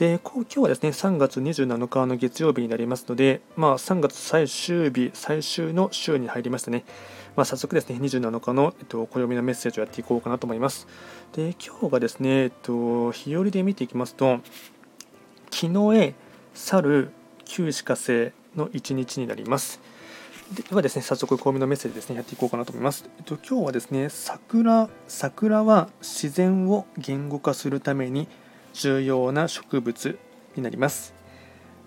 で今日はですね3月27日の月曜日になりますので、まあ、3月最終日、最終の週に入りましたね。まあ、早速ですね、27日の、えっと、暦のメッセージをやっていこうかなと思います。で今日がですね、えっと、日和で見ていきますと、昨日へ去旧歯科星の一日になります。ではですね、早速、暦のメッセージですね、やっていこうかなと思います。えっと、今日はですね、桜、桜は自然を言語化するために、重要な植物になります。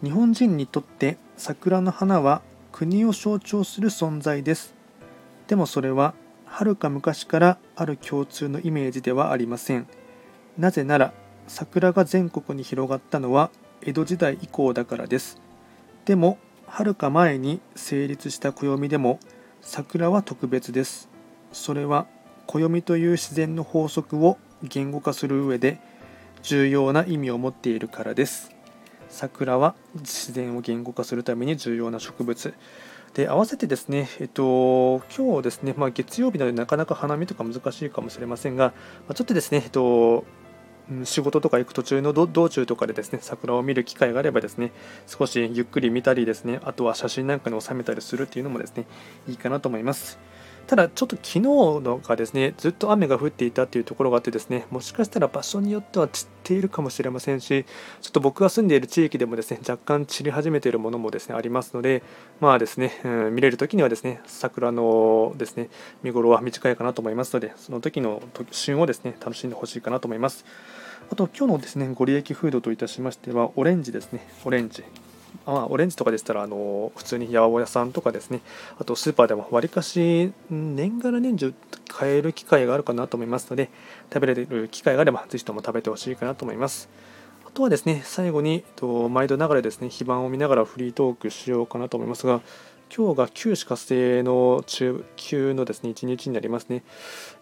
日本人にとって桜の花は国を象徴する存在です。でもそれははるか昔からある共通のイメージではありません。なぜなら桜が全国に広がったのは江戸時代以降だからです。でもはるか前に成立した暦でも桜は特別です。それは暦という自然の法則を言語化する上で重要な意味を持っているからです桜は自然を言語化するために重要な植物で合わせてですね、えっと、今日ですね、まあ、月曜日なのでなかなか花見とか難しいかもしれませんが、まあ、ちょっとですね、えっと、仕事とか行く途中の道中とかでですね桜を見る機会があればですね少しゆっくり見たりですねあとは写真なんかに収めたりするっていうのもですねいいかなと思います。ただ、ちょっと昨日のがですね、ずっと雨が降っていたというところがあってですね、もしかしたら場所によっては散っているかもしれませんし、ちょっと僕が住んでいる地域でもですね、若干散り始めているものもですね、ありますので、まあですね、うん、見れる時にはですね、桜のですね、見頃は短いかなと思いますので、その時の旬をですね、楽しんでほしいかなと思います。あと、今日のですね、ご利益フードといたしましては、オレンジですね、オレンジ。まあ、オレンジとかでしたらあの普通に八百屋さんとかですねあとスーパーでもわりかし年がら年中買える機会があるかなと思いますので食べれる機会があればぜひとも食べてほしいかなと思いますあとはですね最後に、えっと、毎度ながらですね非番を見ながらフリートークしようかなと思いますが今日が旧歯活性の中級のですね1日になりますね。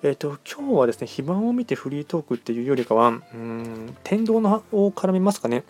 えっ、ー、と今日はですね非番を見てフリートークっていうよりかはうん天道のを絡みますかね。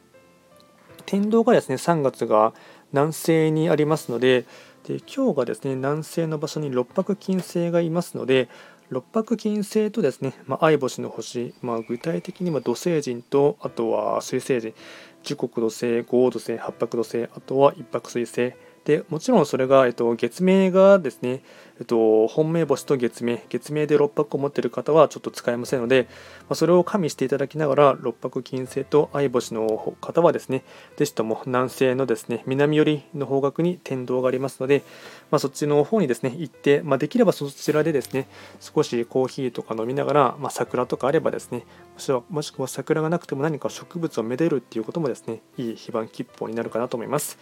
天童がですね3月が南西にありますのでで今日がですね南西の場所に六白金星がいますので六白金星とですね、まあ、相星の星、まあ、具体的には土星人とあとは水星人時刻土星五土星八白土星あとは一泊水星でもちろんそれが、えっと、月名がですね、えっと、本命星と月名、月名で6泊を持っている方はちょっと使えませんので、まあ、それを加味していただきながら、6泊金星と相星の方はですね、ぜひとも南西のですね、南寄りの方角に天道がありますので、まあ、そっちの方にですね、行って、まあ、できればそちらでですね、少しコーヒーとか飲みながら、ま桜とかあればですね、もしもしくは桜がなくても何か植物をめでるっていうこともですね、いい非番吉報になるかなと思います。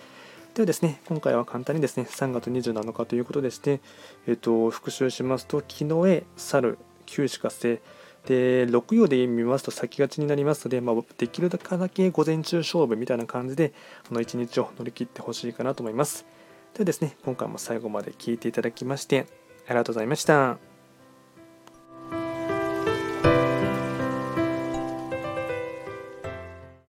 ではですね、今回は簡単にですね、3月27日ということでして、えっ、と、復習しますと、昨日へ去る、旧歯活性、で、6曜で見ますと先勝ちになりますので、まあ、できるだけ午前中勝負みたいな感じで、この1日を乗り切ってほしいかなと思います。ではですね、今回も最後まで聴いていただきまして、ありがとうございました。